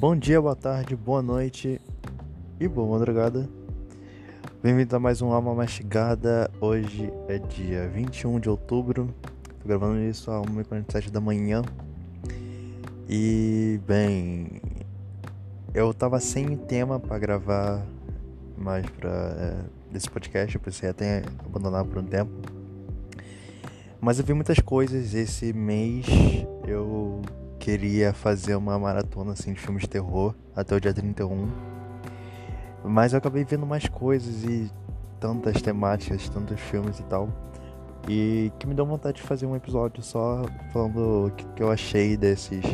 Bom dia, boa tarde, boa noite e boa madrugada. Bem-vindo a mais um Alma Mastigada. Hoje é dia 21 de outubro. Tô gravando isso às 1h47 da manhã. E, bem, eu tava sem tema para gravar mais pra é, desse podcast. Eu pensei até abandonar por um tempo. Mas eu vi muitas coisas esse mês. Eu queria fazer uma maratona assim de filmes de terror até o dia 31. Mas eu acabei vendo mais coisas e tantas temáticas, tantos filmes e tal. E que me deu vontade de fazer um episódio só falando o que, que eu achei desses,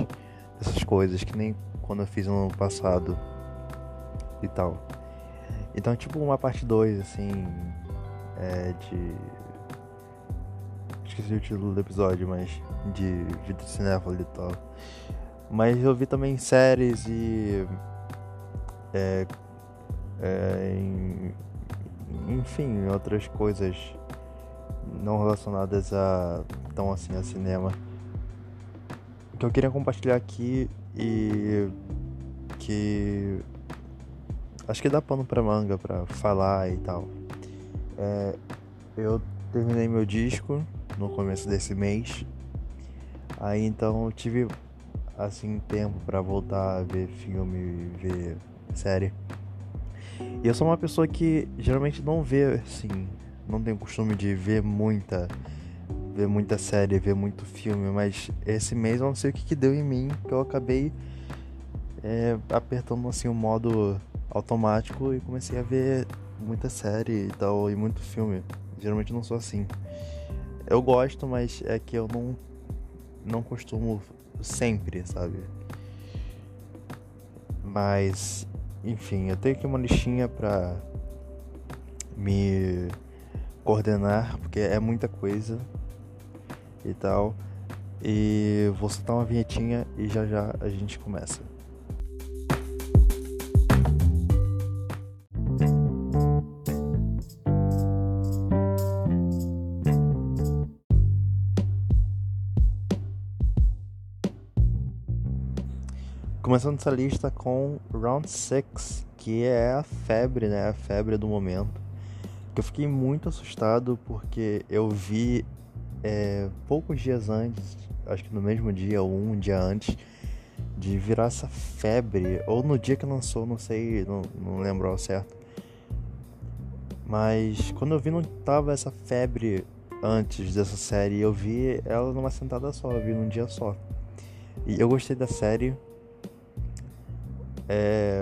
dessas coisas, que nem quando eu fiz no ano passado e tal. Então, tipo, uma parte 2, assim, é, de. Esqueci o título do episódio, mas de vida cinéfilo e tal. Mas eu vi também séries e. É, é, em, enfim, outras coisas não relacionadas a tão assim a cinema que eu queria compartilhar aqui e que acho que dá pano pra manga pra falar e tal. É, eu terminei meu disco no começo desse mês Aí então eu tive assim tempo para voltar a ver filme, ver série. E eu sou uma pessoa que geralmente não vê assim, não tenho costume de ver muita ver muita série, ver muito filme, mas esse mês eu não sei o que, que deu em mim, que eu acabei é, apertando assim o modo automático e comecei a ver muita série e tal, e muito filme. Geralmente não sou assim. Eu gosto, mas é que eu não não costumo sempre, sabe? Mas, enfim, eu tenho aqui uma listinha pra me coordenar, porque é muita coisa e tal. E vou soltar uma vinhetinha e já já a gente começa. Começando essa lista com Round 6, que é a febre, né? A febre do momento. Eu fiquei muito assustado porque eu vi é, poucos dias antes, acho que no mesmo dia ou um dia antes, de virar essa febre, ou no dia que lançou, não sei, não, não lembro ao certo. Mas quando eu vi não tava essa febre antes dessa série, eu vi ela numa sentada só, eu vi num dia só. E eu gostei da série, é...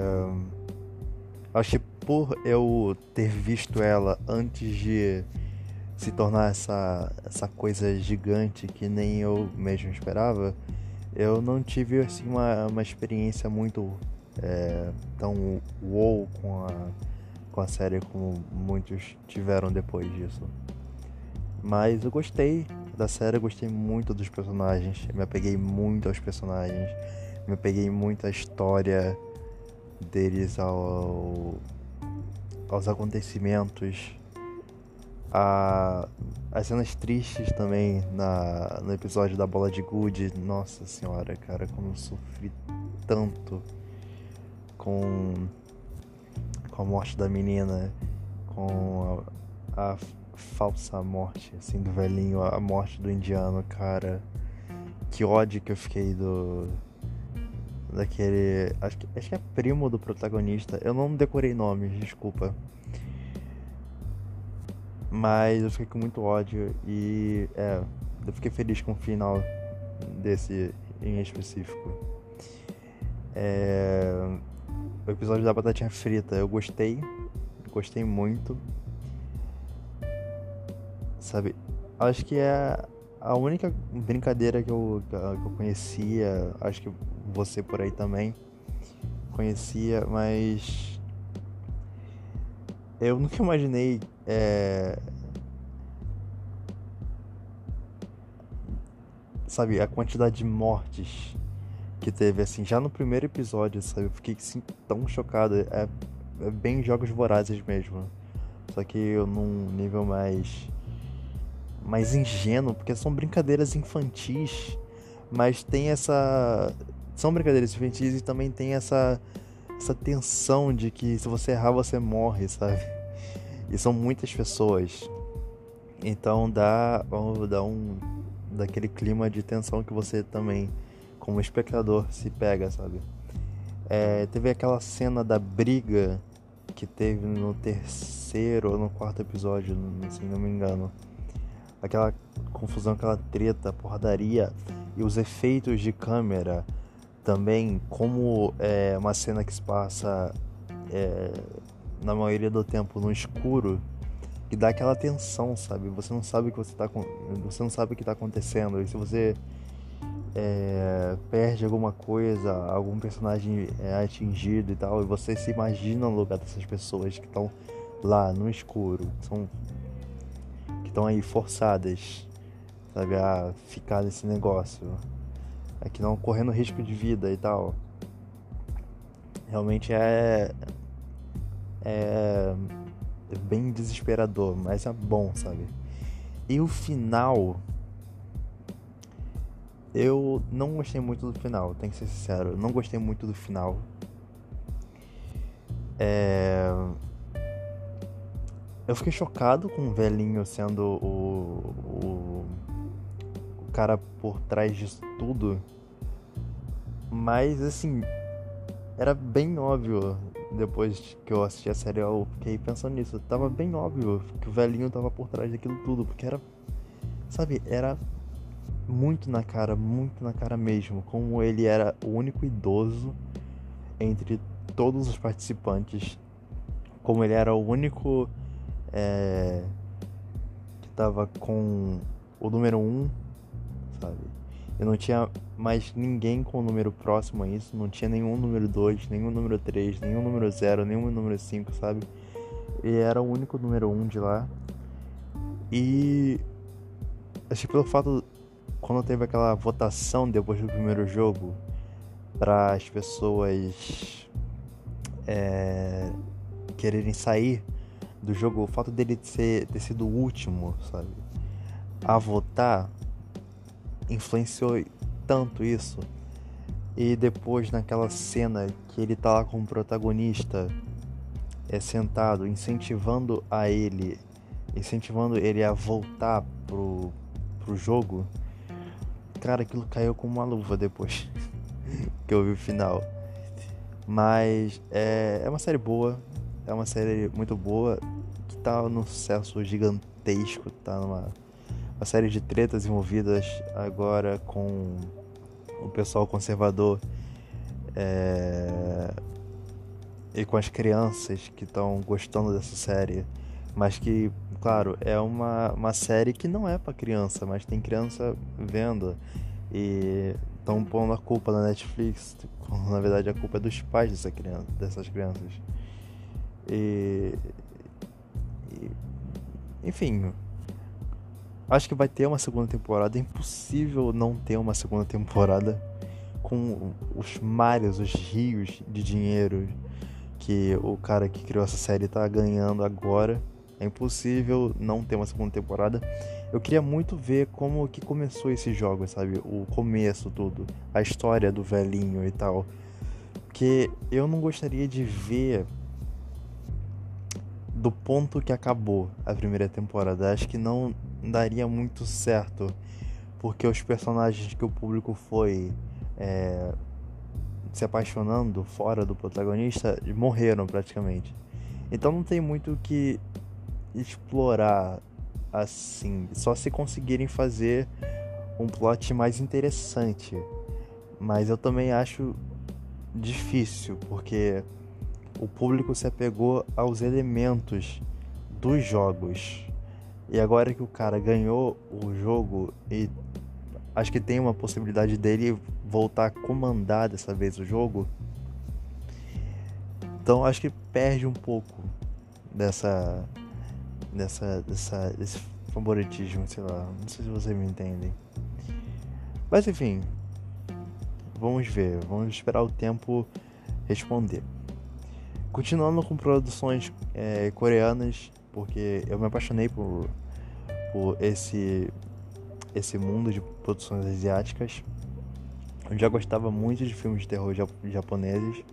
Acho que por eu ter visto ela antes de se tornar essa, essa coisa gigante que nem eu mesmo esperava, eu não tive assim uma, uma experiência muito é, tão wow com a, com a série como muitos tiveram depois disso. Mas eu gostei da série, eu gostei muito dos personagens, me apeguei muito aos personagens, me apeguei muito à história deles ao, aos acontecimentos, a, as cenas tristes também na, no episódio da bola de gude. Nossa senhora, cara, como eu sofri tanto com, com a morte da menina, com a, a falsa morte assim do velhinho, a morte do indiano, cara. Que ódio que eu fiquei do daquele. Acho que, acho que é primo do protagonista. Eu não decorei nomes, desculpa. Mas eu fiquei com muito ódio e é, eu fiquei feliz com o final desse em específico. É, o episódio da batatinha frita, eu gostei, gostei muito. Sabe, acho que é a única brincadeira que eu, que eu conhecia, acho que você por aí também conhecia, mas eu nunca imaginei é... sabe a quantidade de mortes que teve assim já no primeiro episódio, sabe? Eu fiquei assim tão chocado, é, é bem jogos vorazes mesmo. Só que eu num nível mais mais ingênuo, porque são brincadeiras infantis, mas tem essa são brincadeiras infantis e também tem essa essa tensão de que se você errar você morre, sabe? E são muitas pessoas. Então dá, dá um daquele clima de tensão que você também como espectador se pega, sabe? É, teve aquela cena da briga que teve no terceiro ou no quarto episódio, se não me engano. Aquela confusão, aquela treta, porradaria e os efeitos de câmera também, como é uma cena que se passa é, na maioria do tempo no escuro, que dá aquela tensão, sabe? Você não sabe o que você tá você não sabe o que está acontecendo. E se você é, perde alguma coisa, algum personagem é atingido e tal, e você se imagina no lugar dessas pessoas que estão lá no escuro, são estão aí forçadas, sabe, a ficar nesse negócio, é que não correndo risco de vida e tal. Realmente é é bem desesperador, mas é bom, sabe? E o final eu não gostei muito do final, tenho que ser sincero. Não gostei muito do final. É... Eu fiquei chocado com o velhinho sendo o, o, o cara por trás disso tudo. Mas assim, era bem óbvio depois que eu assisti a série, eu fiquei pensando nisso. Tava bem óbvio que o velhinho tava por trás daquilo tudo, porque era. Sabe, era muito na cara, muito na cara mesmo, como ele era o único idoso entre todos os participantes, como ele era o único é, que tava com o número 1, um, sabe? Eu não tinha mais ninguém com o número próximo a isso, não tinha nenhum número 2, nenhum número 3, nenhum número 0, nenhum número 5, sabe? Ele era o único número 1 um de lá. E acho que pelo fato quando teve aquela votação depois do primeiro jogo para as pessoas é, quererem sair do jogo, o fato dele ser, ter sido o último, sabe, a votar influenciou tanto isso. E depois naquela cena que ele tá lá com o protagonista é sentado, incentivando a ele, incentivando ele a voltar pro, pro jogo, cara, aquilo caiu como uma luva depois que eu vi o final. Mas é, é uma série boa, é uma série muito boa, tá num sucesso gigantesco, tá numa uma série de tretas envolvidas agora com o pessoal conservador é, e com as crianças que estão gostando dessa série, mas que claro, é uma, uma série que não é para criança, mas tem criança vendo e estão pondo a culpa na Netflix, quando na verdade a culpa é dos pais dessa criança, dessas crianças. E, enfim, acho que vai ter uma segunda temporada. É impossível não ter uma segunda temporada com os mares, os rios de dinheiro que o cara que criou essa série está ganhando agora. É impossível não ter uma segunda temporada. Eu queria muito ver como que começou esse jogo, sabe? O começo, tudo. A história do velhinho e tal. Porque eu não gostaria de ver do ponto que acabou a primeira temporada. Acho que não daria muito certo. Porque os personagens que o público foi é, se apaixonando fora do protagonista morreram praticamente. Então não tem muito o que explorar assim, só se conseguirem fazer um plot mais interessante. Mas eu também acho difícil, porque o público se apegou aos elementos dos jogos. E agora que o cara ganhou o jogo e acho que tem uma possibilidade dele voltar a comandar dessa vez o jogo. Então acho que perde um pouco dessa dessa, dessa, desse favoritismo, sei lá. Não sei se vocês me entendem. Mas enfim, vamos ver, vamos esperar o tempo responder. Continuando com produções é, coreanas, porque eu me apaixonei por, por esse, esse mundo de produções asiáticas. Eu já gostava muito de filmes de terror japoneses,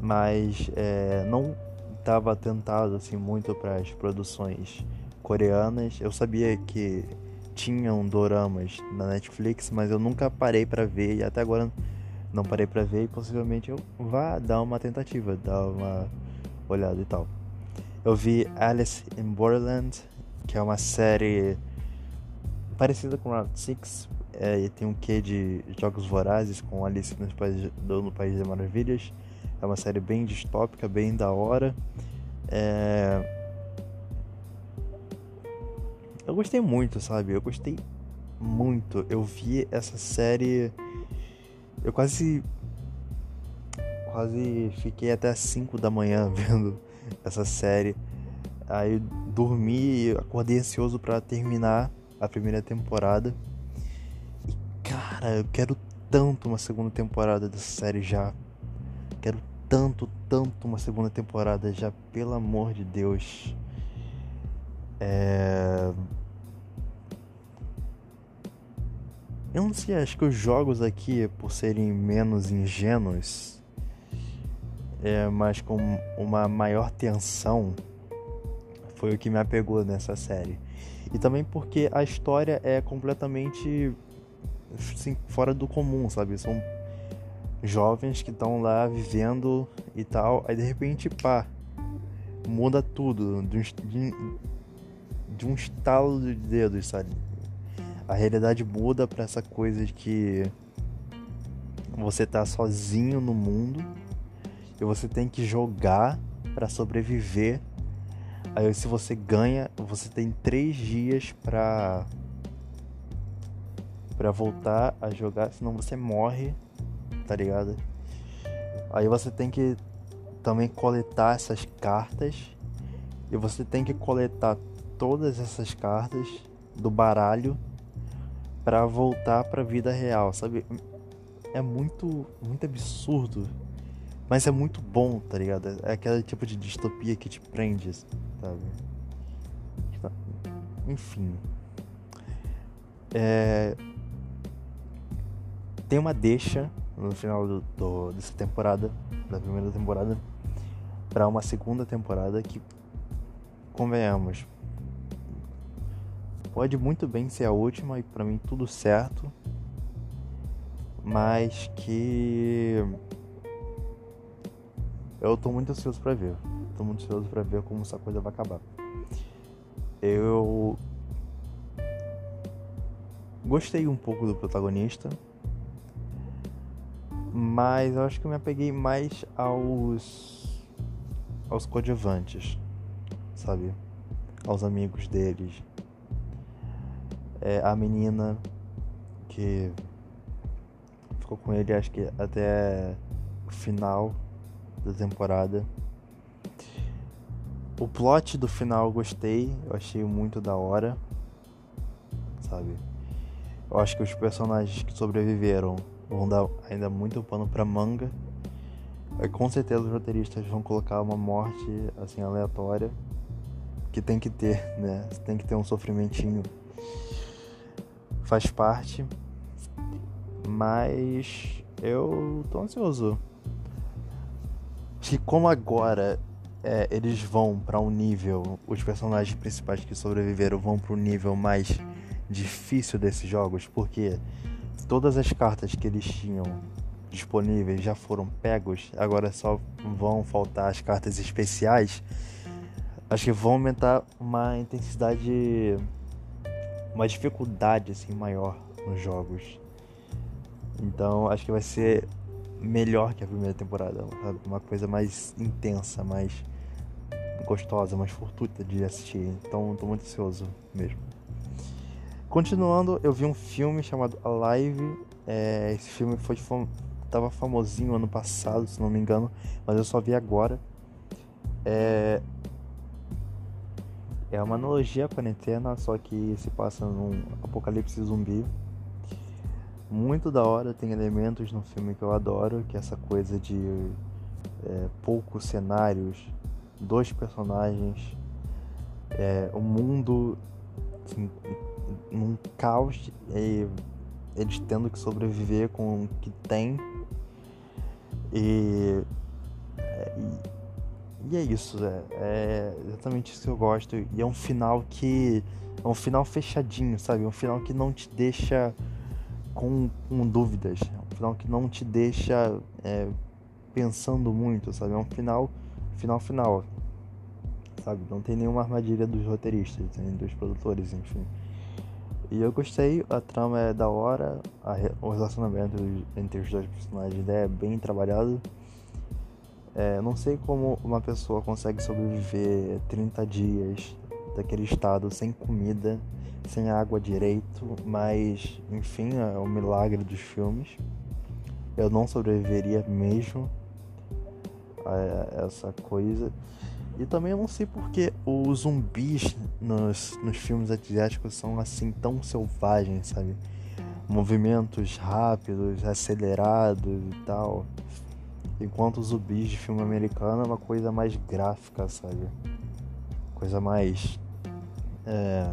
mas é, não estava tentado assim muito para as produções coreanas. Eu sabia que tinham doramas na Netflix, mas eu nunca parei para ver e até agora não parei para ver e possivelmente eu vá dar uma tentativa, dar uma olhada e tal. Eu vi Alice in Borderland, que é uma série parecida com Round 6, é, e tem um quê de jogos vorazes com Alice no País, no País das Maravilhas. É uma série bem distópica, bem da hora. É... Eu gostei muito, sabe? Eu gostei muito. Eu vi essa série. Eu quase. Quase fiquei até 5 da manhã vendo essa série. Aí dormi e acordei ansioso para terminar a primeira temporada. E cara, eu quero tanto uma segunda temporada dessa série já. Quero tanto, tanto uma segunda temporada já, pelo amor de Deus. É... Eu não sei, acho que os jogos aqui, por serem menos ingênuos, é, mas com uma maior tensão, foi o que me apegou nessa série. E também porque a história é completamente assim, fora do comum, sabe? São jovens que estão lá vivendo e tal, aí de repente, pá, muda tudo de um, de, de um estalo de dedos, sabe? A realidade muda para essa coisa de que você tá sozinho no mundo e você tem que jogar para sobreviver. Aí se você ganha, você tem três dias para para voltar a jogar, senão você morre tá ligado? Aí você tem que também coletar essas cartas e você tem que coletar todas essas cartas do baralho para voltar para a vida real, sabe? É muito muito absurdo, mas é muito bom, tá ligado? É aquele tipo de distopia que te prende, sabe? Enfim. É... Tem uma deixa no final do, do, dessa temporada, da primeira temporada, para uma segunda temporada que, convenhamos, pode muito bem ser a última e para mim tudo certo, mas que eu tô muito ansioso para ver. Tô muito ansioso para ver como essa coisa vai acabar. Eu gostei um pouco do protagonista, mas eu acho que eu me apeguei mais aos aos coadjuvantes, sabe? Aos amigos deles. É, a menina que ficou com ele acho que até o final da temporada. O plot do final eu gostei, eu achei muito da hora, sabe? Eu acho que os personagens que sobreviveram vão dar ainda muito pano pra manga. Com certeza os roteiristas vão colocar uma morte assim aleatória que tem que ter, né? Tem que ter um sofrimentinho. Faz parte. Mas eu tô ansioso. Que como agora é, eles vão para um nível, os personagens principais que sobreviveram vão para um nível mais difícil desses jogos, porque todas as cartas que eles tinham disponíveis já foram pegos, agora só vão faltar as cartas especiais. Acho que vão aumentar uma intensidade, uma dificuldade assim maior nos jogos. Então acho que vai ser melhor que a primeira temporada, sabe? uma coisa mais intensa, mais gostosa, mais fortuita de assistir. Então estou muito ansioso mesmo. Continuando, eu vi um filme chamado Alive. É, esse filme foi fam tava famosinho ano passado, se não me engano, mas eu só vi agora. É, é uma analogia à quarentena, só que se passa num apocalipse zumbi. Muito da hora, tem elementos no filme que eu adoro, que é essa coisa de é, poucos cenários, dois personagens, é, o mundo assim, num caos e eles tendo que sobreviver com o que tem. E, e, e é isso, é, é exatamente isso que eu gosto. E é um final que. É um final fechadinho, sabe? Um final que não te deixa com, com dúvidas. É um final que não te deixa é, pensando muito, sabe? É um final, final, final. Sabe? Não tem nenhuma armadilha dos roteiristas, dos produtores, enfim. E eu gostei, a trama é da hora, a, o relacionamento entre os dois personagens é bem trabalhado. É, não sei como uma pessoa consegue sobreviver 30 dias daquele estado sem comida, sem água direito, mas enfim, é o milagre dos filmes. Eu não sobreviveria mesmo a essa coisa. E também eu não sei porque os zumbis nos, nos filmes asiáticos são assim tão selvagens, sabe? Movimentos rápidos, acelerados e tal. Enquanto os zumbis de filme americano é uma coisa mais gráfica, sabe? Coisa mais. É.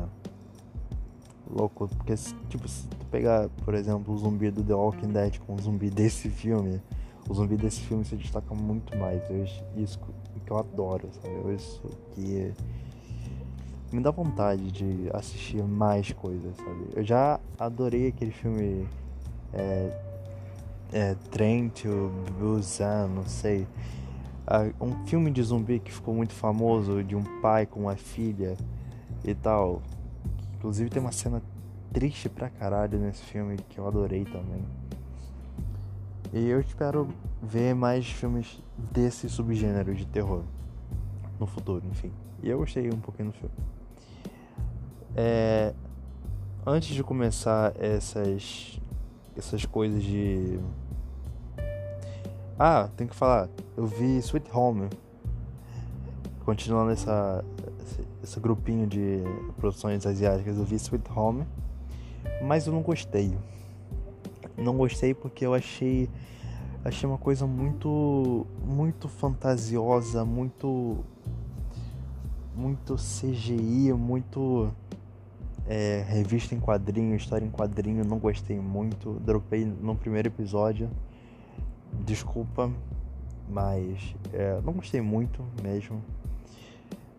Louco, porque tipo, se tu pegar, por exemplo, o zumbi do The Walking Dead com o zumbi desse filme, o zumbi desse filme se destaca muito mais. Eu, isso que eu adoro, sabe? Isso que me dá vontade de assistir mais coisas, sabe? Eu já adorei aquele filme é, é, Train to Busan, não sei. um filme de zumbi que ficou muito famoso, de um pai com uma filha e tal. Inclusive tem uma cena triste pra caralho nesse filme que eu adorei também. E eu espero ver mais filmes desse subgênero de terror no futuro, enfim. E eu gostei um pouquinho do filme. É, antes de começar essas essas coisas de ah, tem que falar. Eu vi Sweet Home. Continuando essa esse grupinho de produções asiáticas, eu vi Sweet Home, mas eu não gostei. Não gostei porque eu achei achei uma coisa muito muito fantasiosa, muito muito CGI, muito é, revista em quadrinho, história em quadrinho, não gostei muito, dropei no primeiro episódio. Desculpa, mas é, não gostei muito mesmo.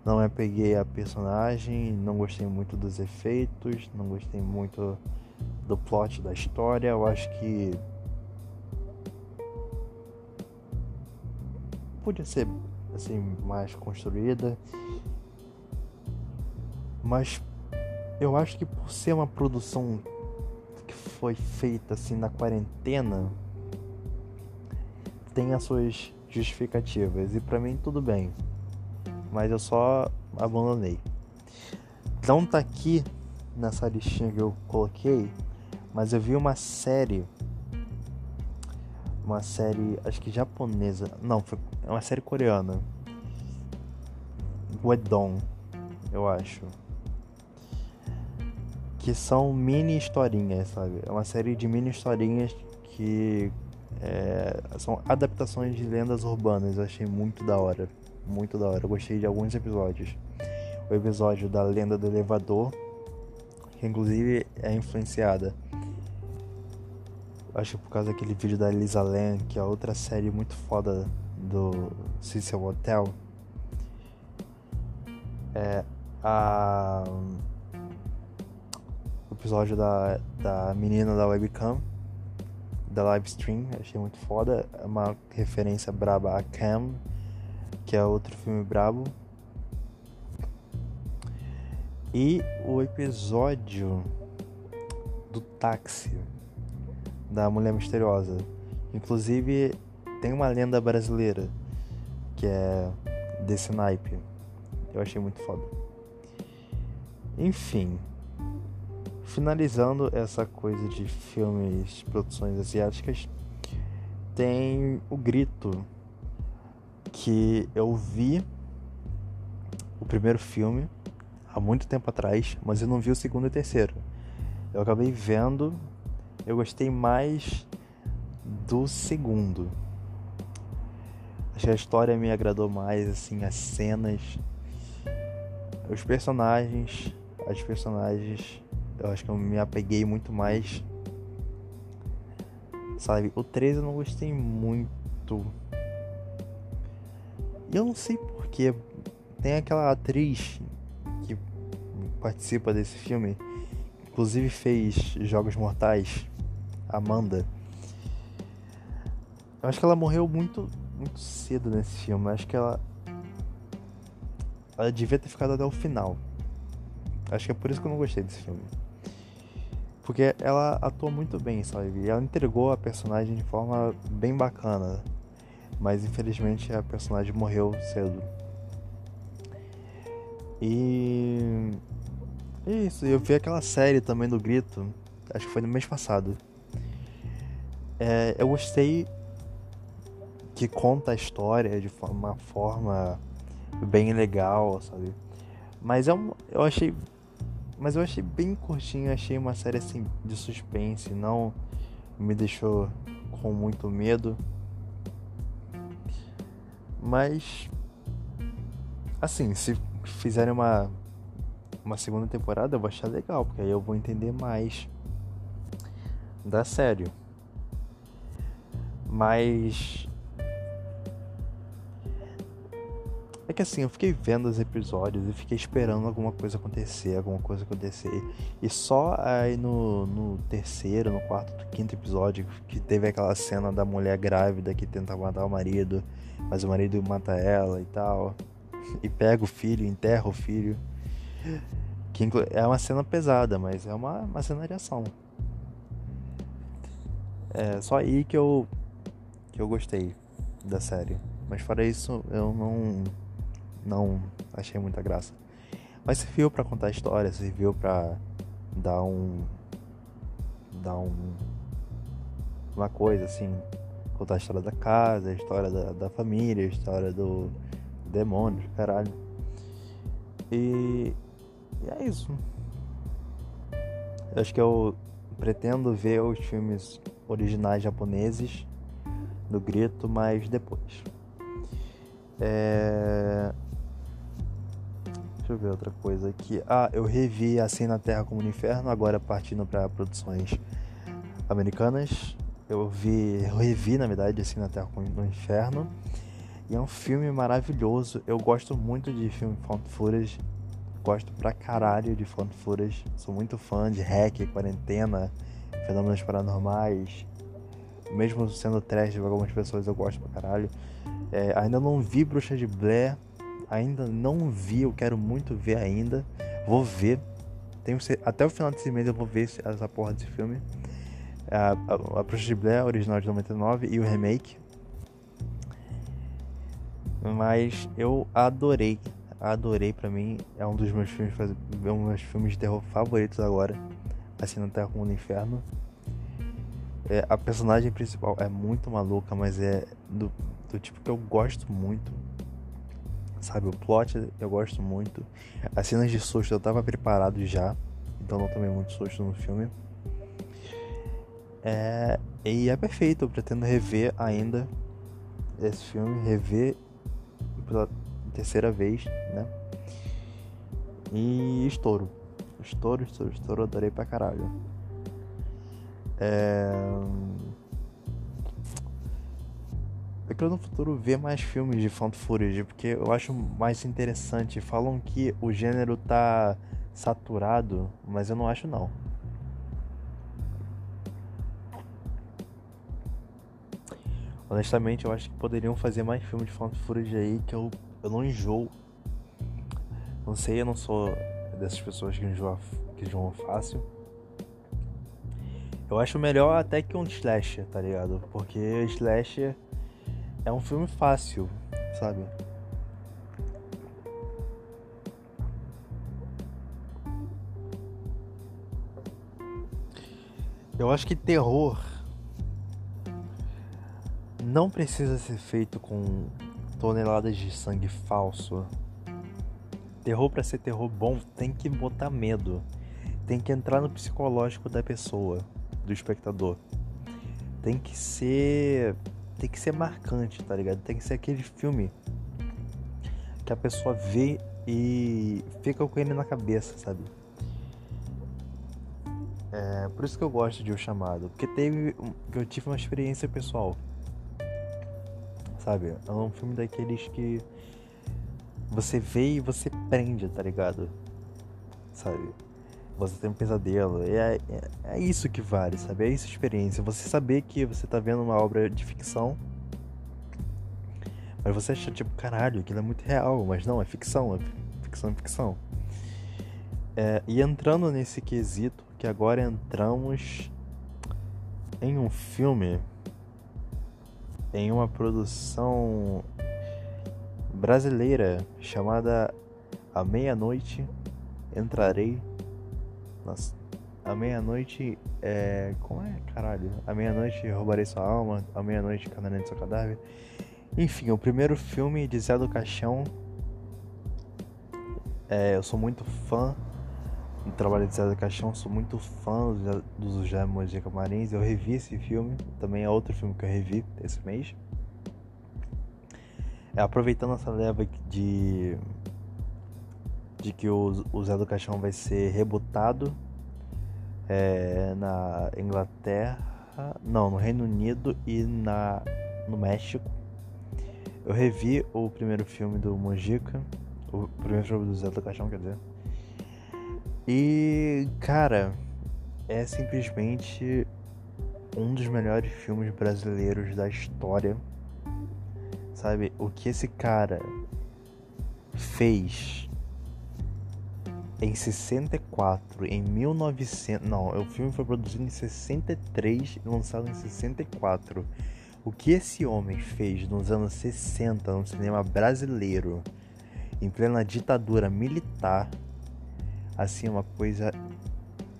Não me peguei a personagem, não gostei muito dos efeitos, não gostei muito do plot da história. Eu acho que podia ser assim mais construída, mas eu acho que por ser uma produção que foi feita assim na quarentena, tem as suas justificativas e para mim tudo bem. Mas eu só abandonei. Não tá aqui nessa listinha que eu coloquei, mas eu vi uma série uma série, acho que japonesa. Não, foi é uma série coreana. Wedon, eu acho. Que são mini historinhas, sabe? É uma série de mini historinhas que é, são adaptações de lendas urbanas. Eu achei muito da hora. Muito da hora. Eu gostei de alguns episódios. O episódio da Lenda do Elevador, que inclusive é influenciada Acho que por causa daquele vídeo da Lisa Lam, que é outra série muito foda do Cecil Hotel. É a o episódio da, da menina da webcam da live stream, achei muito foda, é uma referência braba a Cam, que é outro filme brabo. E o episódio do táxi da Mulher Misteriosa. Inclusive, tem uma lenda brasileira que é desse naipe. Eu achei muito foda. Enfim, finalizando essa coisa de filmes, produções asiáticas, tem o Grito, que eu vi o primeiro filme há muito tempo atrás, mas eu não vi o segundo e o terceiro. Eu acabei vendo eu gostei mais do segundo. Acho que a história me agradou mais, assim, as cenas, os personagens, as personagens, eu acho que eu me apeguei muito mais Sabe? O 3 eu não gostei muito. E eu não sei porquê. Tem aquela atriz que participa desse filme, inclusive fez Jogos Mortais, Amanda. Eu acho que ela morreu muito, muito cedo nesse filme. Eu acho que ela. Ela devia ter ficado até o final. Acho que é por isso que eu não gostei desse filme. Porque ela atuou muito bem, sabe? Ela entregou a personagem de forma bem bacana. Mas infelizmente a personagem morreu cedo. E. Isso, eu vi aquela série também do Grito. Acho que foi no mês passado. É, eu gostei que conta a história de uma forma bem legal, sabe? Mas é um, eu achei mas eu achei bem curtinho, achei uma série assim de suspense, não me deixou com muito medo. Mas assim, se fizerem uma uma segunda temporada, eu vou achar legal, porque aí eu vou entender mais da série. Mas É que assim, eu fiquei vendo os episódios e fiquei esperando alguma coisa acontecer, alguma coisa acontecer. E só aí no, no terceiro, no quarto, quinto episódio, que teve aquela cena da mulher grávida que tenta matar o marido, mas o marido mata ela e tal. E pega o filho, enterra o filho. Que é uma cena pesada, mas é uma, uma cena de ação. É só aí que eu, que eu gostei da série. Mas fora isso, eu não não achei muita graça. Mas serviu para contar história, serviu para dar um dar um uma coisa assim, contar a história da casa, a história da, da família, a história do demônio, caralho. E, e é isso. Eu acho que eu pretendo ver os filmes originais japoneses do Grito, mas depois. É... Deixa eu ver outra coisa aqui. Ah, eu revi Assim na Terra como no Inferno, agora partindo para produções americanas. Eu vi, eu revi na verdade Assim na Terra como no Inferno. E é um filme maravilhoso. Eu gosto muito de filme found footage. Gosto pra caralho de found footage. Sou muito fã de hack, quarentena, fenômenos paranormais. Mesmo sendo trash de algumas pessoas, eu gosto pra caralho. É, ainda não vi Bruxa de Blair ainda não vi, eu quero muito ver ainda. Vou ver. Tenho, até o final desse mês eu vou ver essa porra desse filme. A, a, a de Blair, original de 99, e o remake. Mas eu adorei. Adorei pra mim. É um dos meus filmes, é um dos meus filmes de terror favoritos agora. Assim no Terra como no Inferno. É, a personagem principal é muito maluca, mas é do, do tipo que eu gosto muito. Sabe, o plot eu gosto muito. As cenas de susto eu tava preparado já, então não tomei muito susto no filme. É, e é perfeito, eu pretendo rever ainda esse filme, rever pela terceira vez, né? E estouro. Estouro, estouro, estouro, adorei pra caralho. É... Eu quero no futuro ver mais filmes de footage, porque eu acho mais interessante. Falam que o gênero tá saturado, mas eu não acho não. Honestamente, eu acho que poderiam fazer mais filmes de footage aí que eu, eu não enjoo. Não sei, eu não sou dessas pessoas que enjoam, que enjoam fácil. Eu acho melhor até que um slasher, tá ligado? Porque slasher é um filme fácil, sabe? Eu acho que terror não precisa ser feito com toneladas de sangue falso. Terror para ser terror bom tem que botar medo. Tem que entrar no psicológico da pessoa, do espectador. Tem que ser tem que ser marcante, tá ligado? Tem que ser aquele filme que a pessoa vê e fica com ele na cabeça, sabe? É, por isso que eu gosto de O Chamado. Porque teve. Eu tive uma experiência pessoal. Sabe? É um filme daqueles que. Você vê e você prende, tá ligado? Sabe? Você tem um pesadelo. É, é, é isso que vale, sabe? É isso a experiência. Você saber que você tá vendo uma obra de ficção. Mas você acha, tipo, caralho, aquilo é muito real. Mas não, é ficção. É ficção, é ficção. É, e entrando nesse quesito, que agora entramos em um filme, em uma produção brasileira chamada A Meia-Noite Entrarei. Nossa, a meia-noite é. Como é? Caralho. A meia-noite roubarei sua alma. A meia-noite canarei seu cadáver. Enfim, o primeiro filme de Zé do Caixão. É, eu sou muito fã no trabalho de César Caixão, sou muito fã dos José Mojica Marins. Eu revi esse filme, também é outro filme que eu revi esse mês. É, aproveitando essa leva de de que o, Zé do Caixão vai ser rebutado é, na Inglaterra, não, no Reino Unido e na no México. Eu revi o primeiro filme do Mojica, o primeiro filme do Zé do Caixão, quer dizer. E, cara, é simplesmente um dos melhores filmes brasileiros da história. Sabe? O que esse cara fez em 64, em 1900. Não, o filme foi produzido em 63 e lançado em 64. O que esse homem fez nos anos 60 no cinema brasileiro, em plena ditadura militar, assim, uma coisa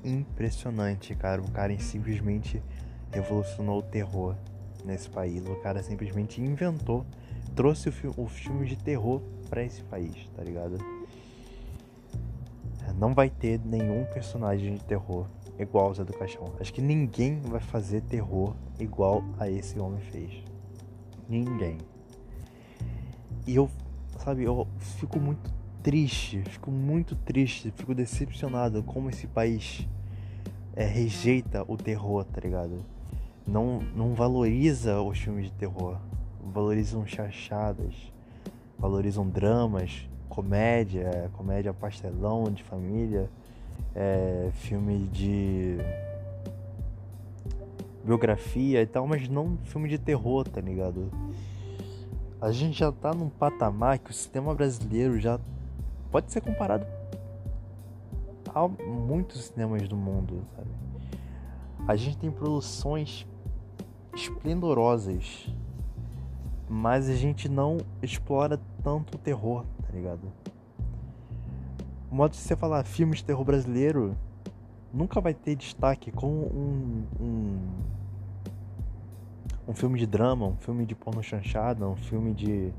impressionante, cara. O cara simplesmente revolucionou o terror nesse país. O cara simplesmente inventou, trouxe o, o filme de terror para esse país, tá ligado? Não vai ter nenhum personagem de terror igual o Zé do Caixão. Acho que ninguém vai fazer terror igual a esse homem fez. Ninguém. E eu, sabe, eu fico muito triste, fico muito triste, fico decepcionado como esse país é, rejeita o terror, tá ligado? Não, não valoriza os filmes de terror, valorizam chachadas, valorizam dramas, comédia, comédia pastelão de família, é, filme de biografia e tal, mas não filme de terror, tá ligado? A gente já tá num patamar que o sistema brasileiro já pode ser comparado a muitos cinemas do mundo, sabe? A gente tem produções esplendorosas, mas a gente não explora tanto o terror, ligado? O modo de você falar filme de terror brasileiro nunca vai ter destaque como um, um, um filme de drama, um filme de porno chanchada, um filme de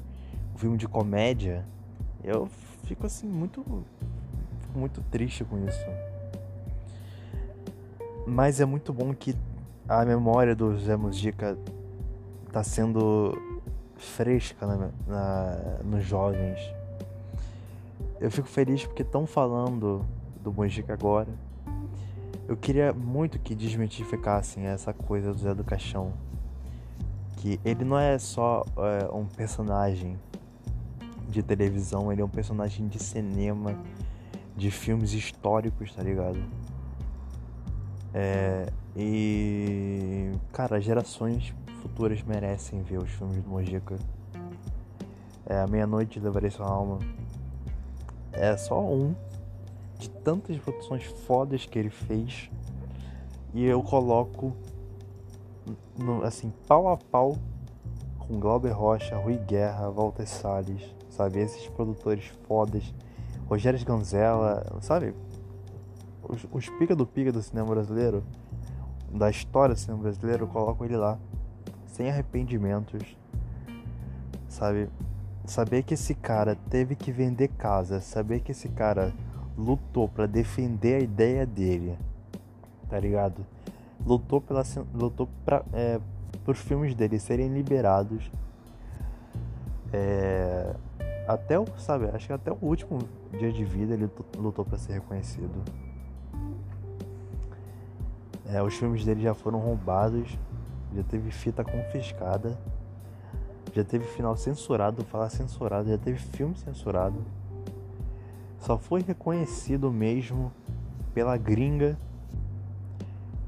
um filme de comédia. Eu fico assim muito muito triste com isso. Mas é muito bom que a memória do Zé Mujica tá sendo fresca na, na, nos jovens. Eu fico feliz porque estão falando do Mujica agora. Eu queria muito que desmitificassem essa coisa do Zé do Caixão. Que ele não é só é, um personagem de televisão, ele é um personagem de cinema, de filmes históricos, tá ligado? É, e. Cara, gerações futuras merecem ver os filmes do Mojica. É, Meia-Noite Levarei Sua Alma. É só um de tantas produções fodas que ele fez. E eu coloco no, assim, pau a pau com Glauber Rocha, Rui Guerra, Walter Salles, sabe? Esses produtores fodas. Rogério Ganzella, sabe? Os, os pica do pica do cinema brasileiro, da história do cinema brasileiro, eu coloco ele lá. Sem arrependimentos, sabe? Saber que esse cara teve que vender casa, saber que esse cara lutou para defender a ideia dele, tá ligado? Lutou pela lutou para é, por filmes dele serem liberados. É, até o, sabe, acho que até o último dia de vida ele lutou para ser reconhecido. É, os filmes dele já foram roubados, já teve fita confiscada, já teve final censurado, falar censurado, já teve filme censurado. Só foi reconhecido mesmo pela gringa.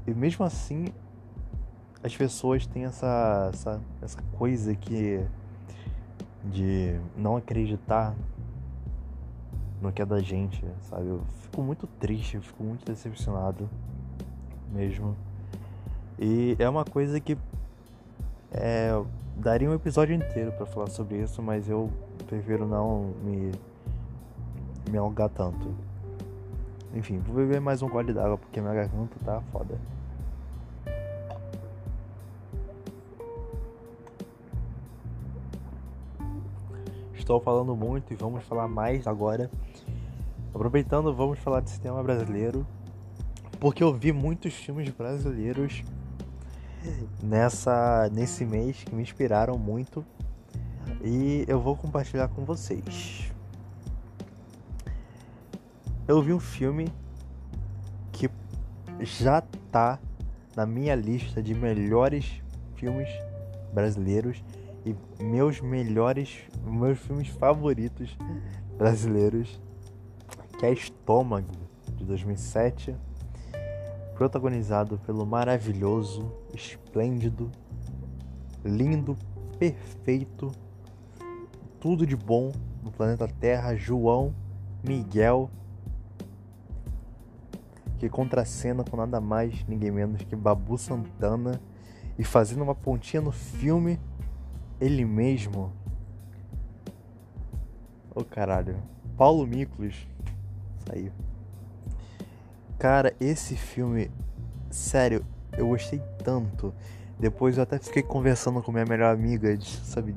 E mesmo assim, as pessoas têm essa, essa, essa coisa que de não acreditar no que é da gente, sabe? Eu fico muito triste, eu fico muito decepcionado mesmo. E é uma coisa que é, daria um episódio inteiro para falar sobre isso, mas eu prefiro não me me alongar tanto. Enfim, vou beber mais um gole d'água porque minha garganta tá foda. Estou falando muito e vamos falar mais agora. Aproveitando, vamos falar de cinema brasileiro. Porque eu vi muitos filmes brasileiros nessa nesse mês que me inspiraram muito. E eu vou compartilhar com vocês. Eu vi um filme que já tá na minha lista de melhores filmes brasileiros e meus melhores, meus filmes favoritos brasileiros, que é Estômago, de 2007, protagonizado pelo maravilhoso, esplêndido, lindo, perfeito, tudo de bom no planeta Terra, João Miguel, que contracena com nada mais, ninguém menos que Babu Santana, e fazendo uma pontinha no filme ele mesmo. Ô oh, caralho. Paulo Miklos. Saiu. Cara, esse filme. Sério, eu gostei tanto. Depois eu até fiquei conversando com minha melhor amiga, sabe?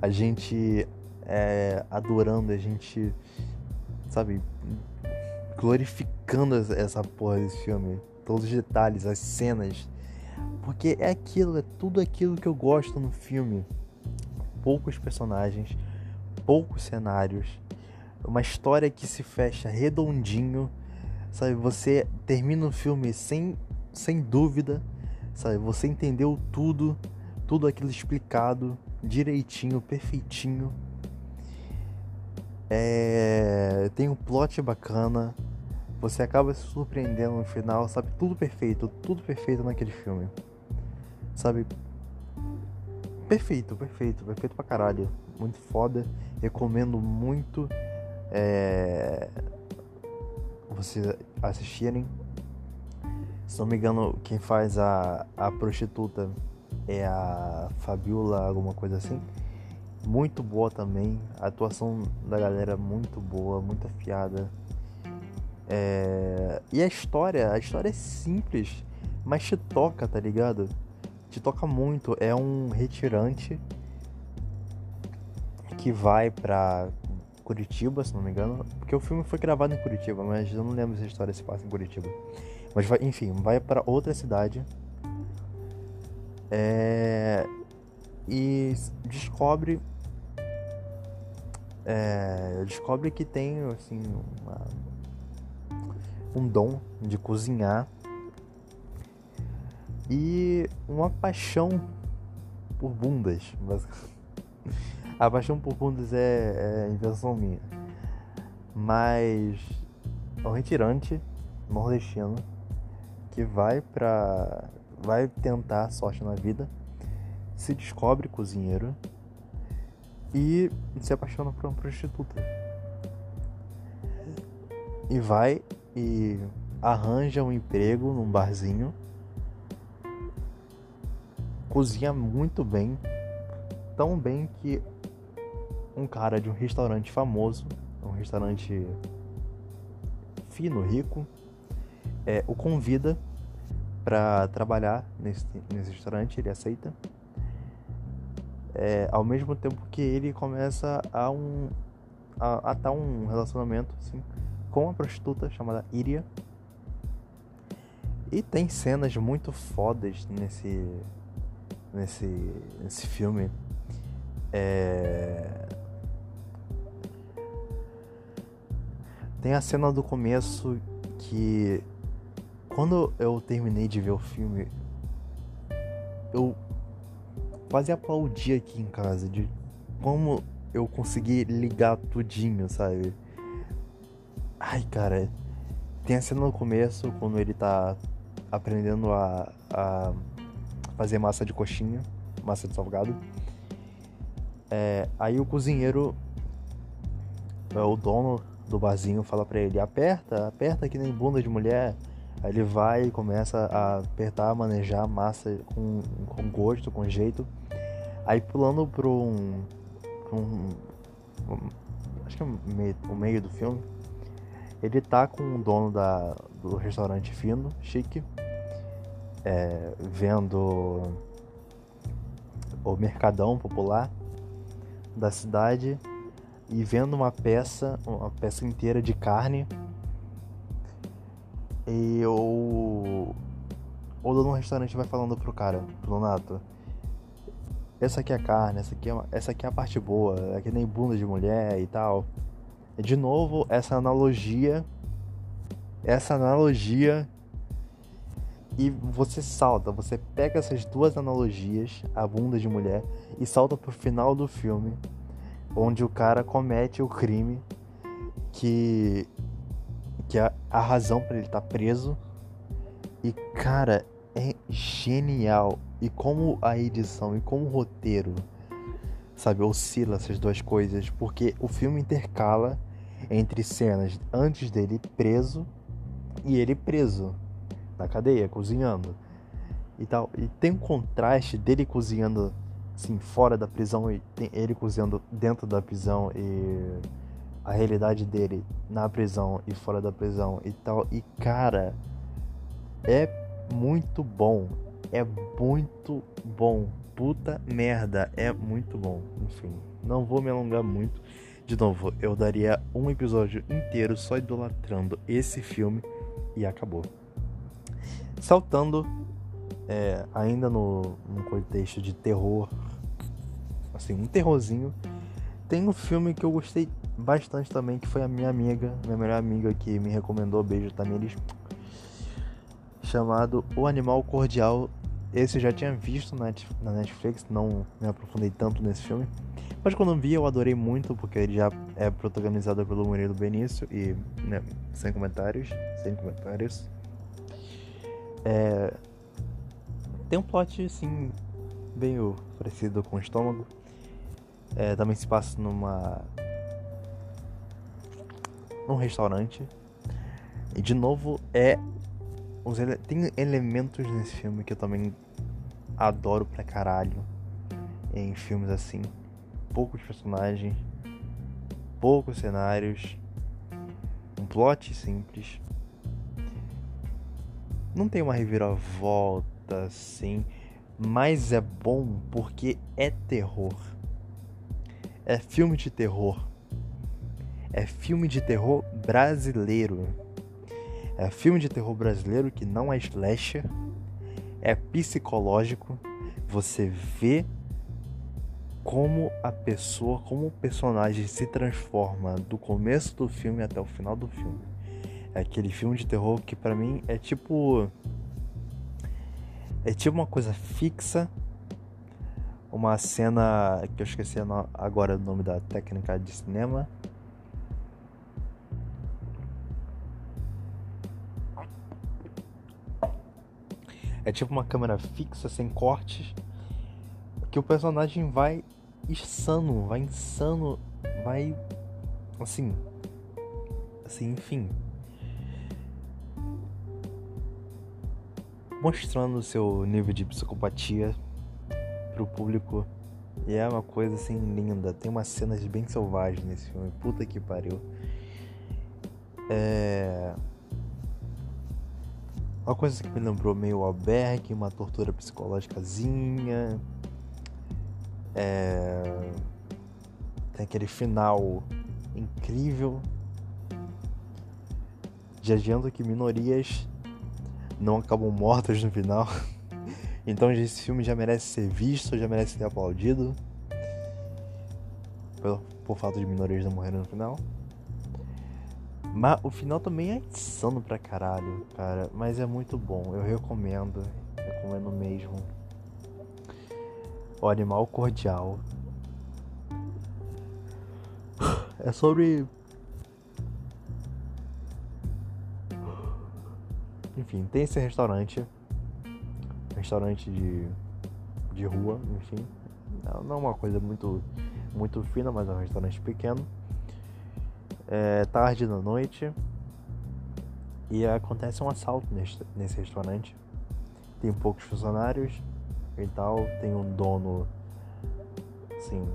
A gente é, adorando, a gente, sabe? Glorificando essa porra desse filme. Todos os detalhes, as cenas porque é aquilo, é tudo aquilo que eu gosto no filme. Poucos personagens, poucos cenários, uma história que se fecha redondinho, sabe? Você termina o filme sem, sem dúvida, sabe? Você entendeu tudo, tudo aquilo explicado direitinho, perfeitinho. É... Tem um plot bacana, você acaba se surpreendendo no final, sabe? Tudo perfeito, tudo perfeito naquele filme. Sabe? Perfeito, perfeito, perfeito pra caralho. Muito foda. Recomendo muito é... vocês assistirem. Se não me engano, quem faz a, a prostituta é a Fabiola, alguma coisa assim. Muito boa também. A atuação da galera é muito boa, muito afiada. É... E a história, a história é simples, mas te toca, tá ligado? Te toca muito. É um retirante que vai pra Curitiba, se não me engano. Porque o filme foi gravado em Curitiba, mas eu não lembro se a história se passa em Curitiba. Mas vai, enfim, vai para outra cidade. É... E descobre. É... descobre que tem assim uma um dom de cozinhar e uma paixão por bundas. A paixão por bundas é, é invenção minha. Mas é um retirante nordestino que vai para vai tentar sorte na vida, se descobre cozinheiro e se apaixona por uma prostituta. E vai e arranja um emprego num barzinho. Cozinha muito bem, tão bem que um cara de um restaurante famoso, um restaurante fino, rico, é, o convida para trabalhar nesse, nesse restaurante, ele aceita. É, ao mesmo tempo que ele começa a um a, a tá um relacionamento assim, com uma prostituta chamada Iria. E tem cenas muito fodas nesse nesse nesse filme. É... Tem a cena do começo que quando eu terminei de ver o filme, eu quase aplaudi aqui em casa de como eu consegui ligar tudinho, sabe? Ai, cara, tem a cena no começo quando ele tá aprendendo a, a fazer massa de coxinha, massa de salgado. É, aí o cozinheiro, é, o dono do barzinho, fala pra ele: aperta, aperta que nem bunda de mulher. Aí ele vai e começa a apertar, manejar a massa com, com gosto, com jeito. Aí pulando pro um. Um, um acho que é o meio, o meio do filme. Ele tá com o dono da, do restaurante fino, chique, é, vendo o mercadão popular da cidade e vendo uma peça, uma peça inteira de carne. E o, o dono do restaurante vai falando pro cara, pro Donato. Essa aqui é a carne, essa aqui é, essa aqui é a parte boa, é que nem bunda de mulher e tal. De novo, essa analogia. Essa analogia e você salta, você pega essas duas analogias, a bunda de mulher, e salta pro final do filme, onde o cara comete o crime que que é a razão para ele estar tá preso. E cara, é genial. E como a edição e como o roteiro, sabe, oscila essas duas coisas, porque o filme intercala entre cenas antes dele preso e ele preso na cadeia, cozinhando e tal. E tem um contraste dele cozinhando assim fora da prisão e ele cozinhando dentro da prisão e a realidade dele na prisão e fora da prisão e tal. E cara, é muito bom. É muito bom. Puta merda, é muito bom. Enfim, não vou me alongar muito. De novo, eu daria um episódio inteiro só idolatrando esse filme e acabou. Saltando é, ainda no, no contexto de terror, assim, um terrorzinho, tem um filme que eu gostei bastante também, que foi a minha amiga, minha melhor amiga que me recomendou, beijo Tamiris, chamado O Animal Cordial. Esse eu já tinha visto na Netflix, não me aprofundei tanto nesse filme. Mas quando vi eu adorei muito, porque ele já é protagonizado pelo Murilo Benício e né, sem comentários, sem comentários. É... Tem um plot, assim, meio parecido com o estômago. É, também se passa numa. num restaurante. E de novo é. Os ele... Tem elementos nesse filme que eu também adoro pra caralho. Em filmes assim. Poucos personagens. Poucos cenários. Um plot simples. Não tem uma reviravolta assim, mas é bom porque é terror. É filme de terror. É filme de terror brasileiro. É filme de terror brasileiro que não é slasher. É psicológico. Você vê como a pessoa, como o personagem se transforma do começo do filme até o final do filme. É aquele filme de terror que para mim é tipo. É tipo uma coisa fixa. Uma cena que eu esqueci agora o nome da técnica de cinema. É tipo uma câmera fixa, sem cortes. Que o personagem vai insano, vai insano, vai. Assim. Assim, enfim. Mostrando o seu nível de psicopatia pro público. E é uma coisa assim linda. Tem umas cenas bem selvagens nesse filme. Puta que pariu. É. Uma coisa que me lembrou meio albergue, uma tortura psicológicazinha. É... Tem aquele final incrível. Já adianto que minorias não acabam mortas no final. Então esse filme já merece ser visto, já merece ser aplaudido. Por, por fato de minorias não morrerem no final. Mas o final também é insano pra caralho, cara. Mas é muito bom, eu recomendo. Recomendo mesmo. O Animal Cordial. É sobre. Enfim, tem esse restaurante. Restaurante de, de rua, enfim. Não é uma coisa muito, muito fina, mas é um restaurante pequeno. É tarde da noite. E acontece um assalto nesse, nesse restaurante. Tem poucos funcionários e tal. Tem um dono, assim,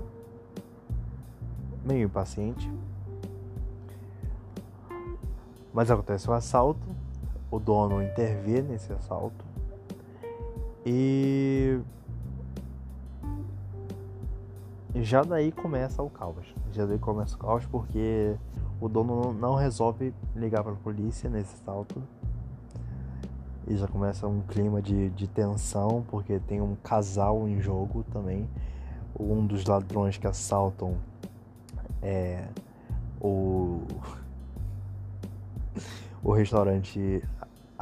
meio impaciente. Mas acontece um assalto, o dono intervê nesse assalto e já daí começa o caos. Já daí começa o caos porque o dono não resolve ligar para a polícia nesse assalto. E já começa um clima de, de tensão porque tem um casal em jogo também. Um dos ladrões que assaltam é, o, o restaurante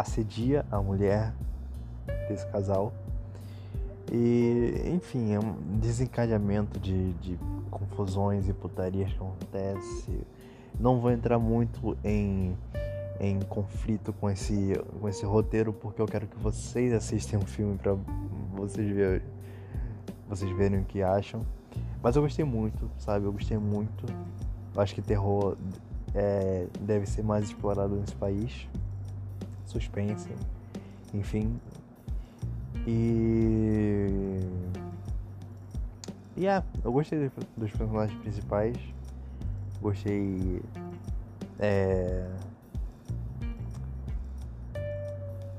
assedia a mulher desse casal. E, enfim, é um desencadeamento de, de confusões e putarias que acontece. Não vou entrar muito em, em conflito com esse, com esse roteiro, porque eu quero que vocês assistam o um filme para vocês verem, vocês verem o que acham. Mas eu gostei muito, sabe? Eu gostei muito. Eu acho que terror é, deve ser mais explorado nesse país. Suspense, enfim. E. E yeah, é, eu gostei dos personagens principais. Gostei. É,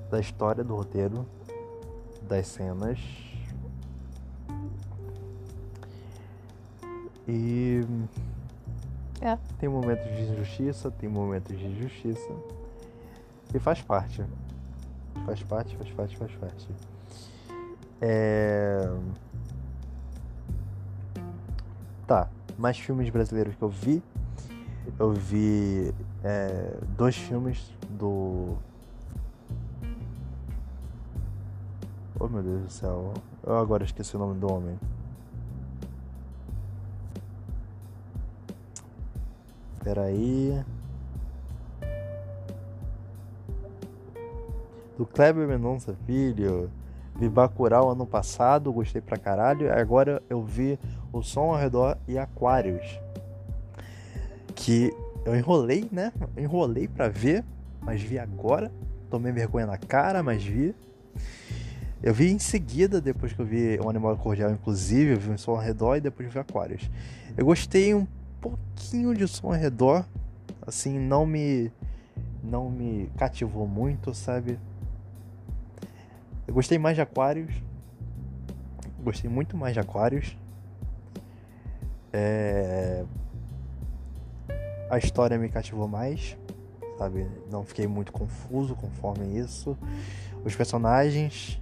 da história do roteiro, das cenas E. É, tem momentos de injustiça, tem momentos de justiça. E faz parte. Faz parte, faz parte, faz parte. É. Tá, mais filmes brasileiros que eu vi. Eu vi é, dois filmes do. Oh meu Deus do céu. Eu agora esqueci o nome do homem. Espera Do Kleber Mendonça Filho. Vi Bacurau ano passado, gostei pra caralho. Agora eu vi O Som ao Redor e Aquários. Que eu enrolei, né? Enrolei pra ver, mas vi agora. Tomei vergonha na cara, mas vi. Eu vi em seguida, depois que eu vi O Animal Cordial, inclusive, eu vi O Som ao Redor e depois vi Aquários. Eu gostei um pouquinho de som ao redor, assim, não me não me cativou muito, sabe? Eu gostei mais de Aquários. Gostei muito mais de Aquários. É... A história me cativou mais, sabe? Não fiquei muito confuso conforme isso. Os personagens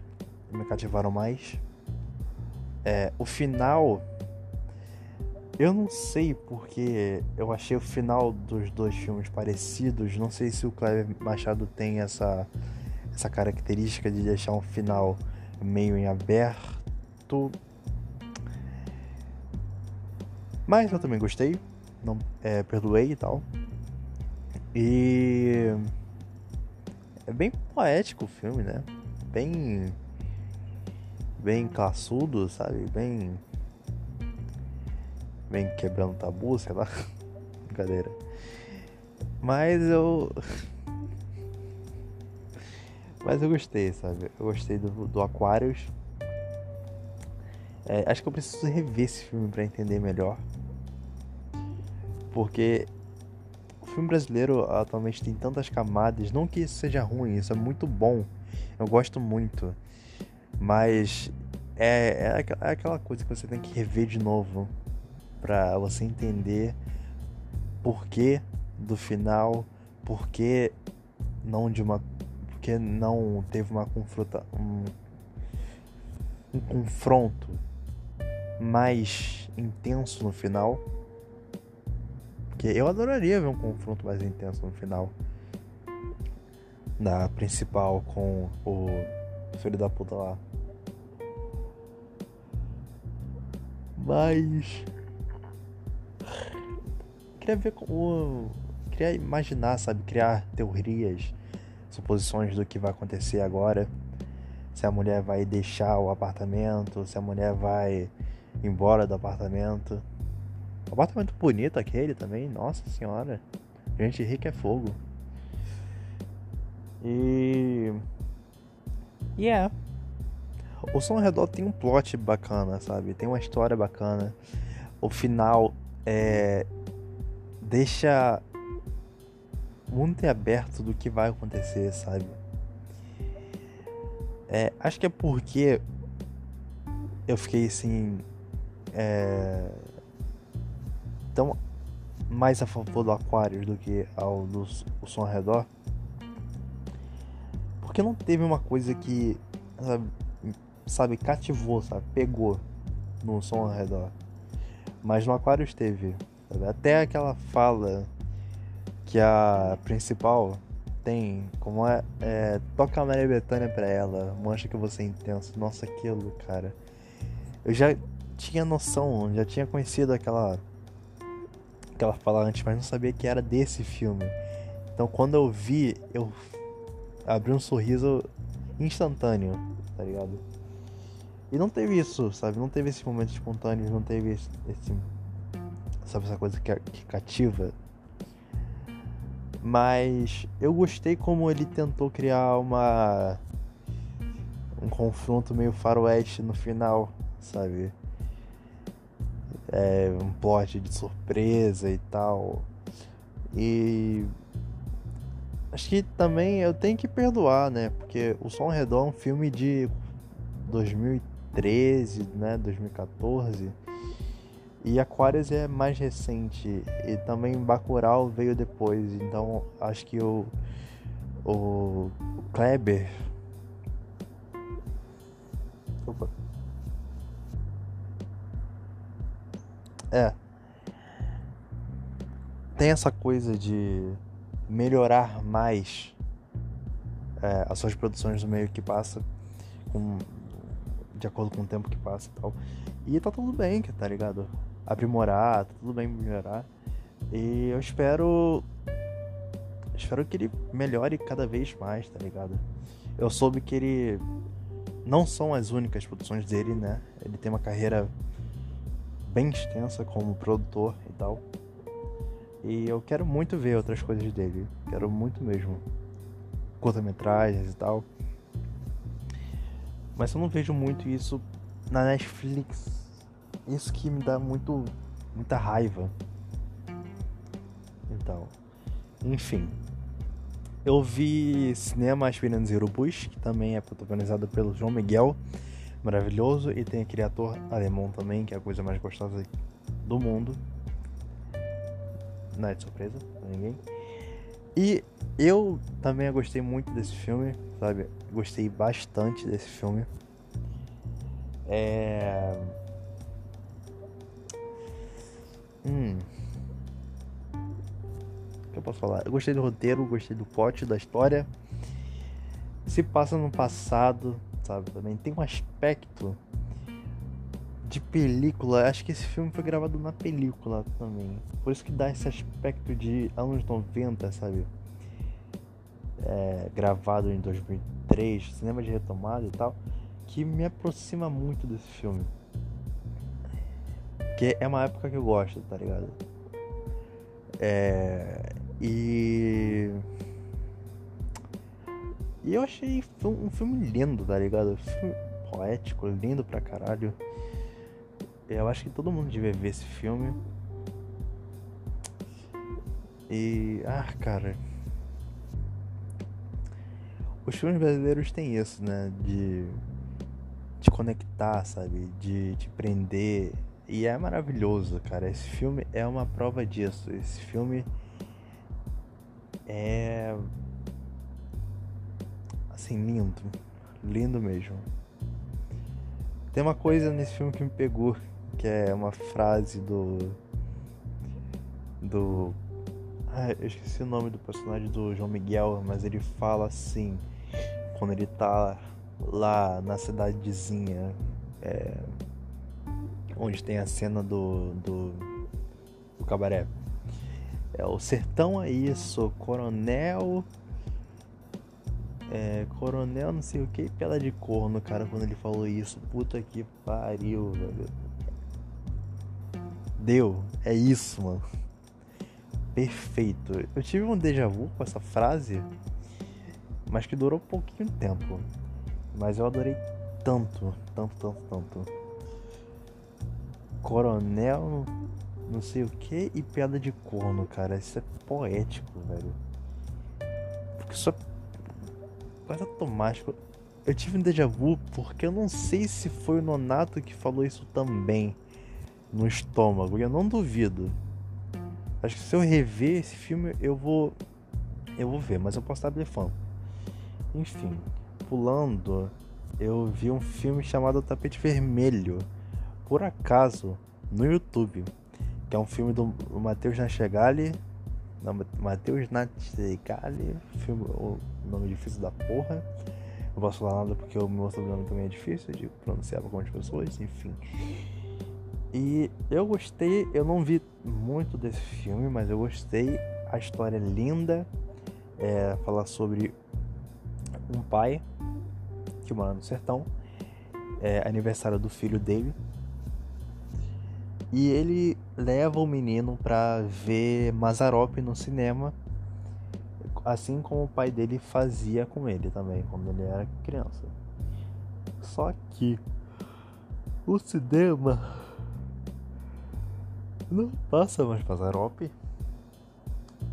me cativaram mais. É... O final eu não sei porque eu achei o final dos dois filmes parecidos. Não sei se o Kleber Machado tem essa, essa característica de deixar um final meio em aberto. Mas eu também gostei. Não, é, perdoei e tal. E. É bem poético o filme, né? Bem. Bem classudo, sabe? Bem vem quebrando tabu, sei lá. Brincadeira. Mas eu. Mas eu gostei, sabe? Eu gostei do, do Aquarius. É, acho que eu preciso rever esse filme para entender melhor. Porque o filme brasileiro atualmente tem tantas camadas. Não que isso seja ruim, isso é muito bom. Eu gosto muito. Mas é, é, é aquela coisa que você tem que rever de novo para você entender porquê do final, porquê não de uma porque não teve uma confronta um, um confronto mais intenso no final. Porque eu adoraria ver um confronto mais intenso no final. Da principal com o filho da puta lá. Mas. Queria ver como. Queria imaginar, sabe? Criar teorias, suposições do que vai acontecer agora. Se a mulher vai deixar o apartamento, se a mulher vai embora do apartamento. Apartamento bonito aquele também, nossa senhora. Gente rica é fogo. E. Yeah. O Som ao Redor tem um plot bacana, sabe? Tem uma história bacana. O final é. deixa muito em aberto do que vai acontecer, sabe? É, acho que é porque eu fiquei assim. É, tão mais a favor do Aquarius do que ao do o som ao redor. Porque não teve uma coisa que, sabe, sabe cativou, sabe, pegou no som ao redor. Mas no Aquarius teve. Sabe? Até aquela fala que a principal tem, como é, é toca a Maria Bethânia pra ela, mostra que você é intenso. Nossa, aquilo, cara. Eu já tinha noção, já tinha conhecido aquela que ela fala antes, mas não sabia que era desse filme. Então quando eu vi, eu abri um sorriso instantâneo, tá ligado? E não teve isso, sabe? Não teve esse momento espontâneo, não teve esse. esse sabe, essa coisa que, que cativa. Mas eu gostei como ele tentou criar uma. um confronto meio faroeste no final, sabe? é, um plot de surpresa e tal. E acho que também eu tenho que perdoar, né? Porque o Som Redor é um filme de 2013, né? 2014. E Aquarius é mais recente e também Bacurau veio depois. Então acho que o o, o Kleber Opa. É. Tem essa coisa de melhorar mais é, as suas produções no meio que passa, com, de acordo com o tempo que passa e tal. E tá tudo bem, tá ligado? Aprimorar, tá tudo bem melhorar. E eu espero. Espero que ele melhore cada vez mais, tá ligado? Eu soube que ele. Não são as únicas produções dele, né? Ele tem uma carreira bem extensa como produtor e tal. E eu quero muito ver outras coisas dele. Quero muito mesmo. Curta-metragens e tal. Mas eu não vejo muito isso na Netflix. Isso que me dá muito muita raiva. Então, enfim. Eu vi Cinema Aspirantes Urubus, que também é protagonizado pelo João Miguel maravilhoso. E tem aquele ator alemão também, que é a coisa mais gostosa do mundo. Não é de surpresa pra ninguém. E eu também gostei muito desse filme, sabe? Gostei bastante desse filme. É. Hum. O que eu posso falar? Eu gostei do roteiro, gostei do pote, da história. Se passa no passado, sabe? Também tem um aspecto de película. Acho que esse filme foi gravado na película também. Por isso que dá esse aspecto de anos 90, sabe? É, gravado em 2003, cinema de retomada e tal, que me aproxima muito desse filme. Que é uma época que eu gosto, tá ligado? É, e e eu achei um filme lindo, tá ligado? Um filme poético, lindo pra caralho. Eu acho que todo mundo devia ver esse filme. E. Ah, cara. Os filmes brasileiros têm isso, né? De. De conectar, sabe? De te prender. E é maravilhoso, cara. Esse filme é uma prova disso. Esse filme. É assim, lindo. Lindo mesmo. Tem uma coisa nesse filme que me pegou, que é uma frase do do. Ah, eu esqueci o nome do personagem do João Miguel, mas ele fala assim. Quando ele tá lá na cidadezinha. É, onde tem a cena do, do, do cabaré. É o sertão é isso, coronel. É, coronel não sei o que, pela de corno, cara, quando ele falou isso. Puta que pariu, velho. Deu, é isso, mano. Perfeito. Eu tive um déjà vu com essa frase, mas que durou pouquinho tempo. Mas eu adorei tanto, tanto, tanto, tanto. Coronel, não sei o que e piada de corno, cara. Isso é poético, velho. Porque só. Quase automático. Eu tive um déjà vu porque eu não sei se foi o Nonato que falou isso também no estômago. E eu não duvido. Acho que se eu rever esse filme, eu vou. Eu vou ver, mas eu posso estar blefando. Enfim, pulando, eu vi um filme chamado Tapete Vermelho, por acaso, no YouTube, que é um filme do Matheus Nachegali. Matheus Nachegali, filme, o nome difícil da porra. Não posso falar nada porque o meu sobrenome também é difícil de pronunciar para algumas pessoas, enfim. E eu gostei, eu não vi muito desse filme, mas eu gostei. A história é linda. É, falar sobre um pai que mora no sertão. É aniversário do filho dele. E ele leva o menino pra ver Mazarop no cinema. Assim como o pai dele fazia com ele também, quando ele era criança. Só que o cinema não passa mais Mazarop.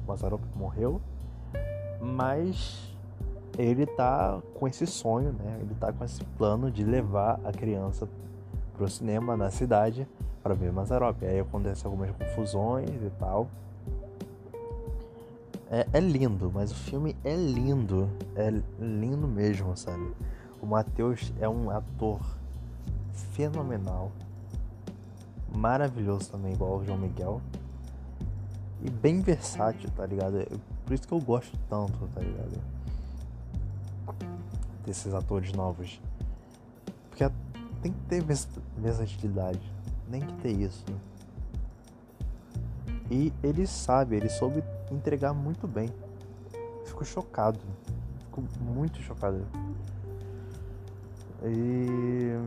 Mazarop morreu. Mas ele tá com esse sonho, né? Ele tá com esse plano de levar a criança pro cinema na cidade para ver Mazarop. Aí acontece algumas confusões e tal. É, é, lindo, mas o filme é lindo. É lindo mesmo, sabe? O Matheus é um ator fenomenal. Maravilhoso também, igual o João Miguel. E bem versátil, tá ligado? Por isso que eu gosto tanto, tá ligado? desses atores novos. Porque tem que ter versatilidade. Nem que ter isso. E ele sabe, ele soube entregar muito bem. Fico chocado. Fico muito chocado. E.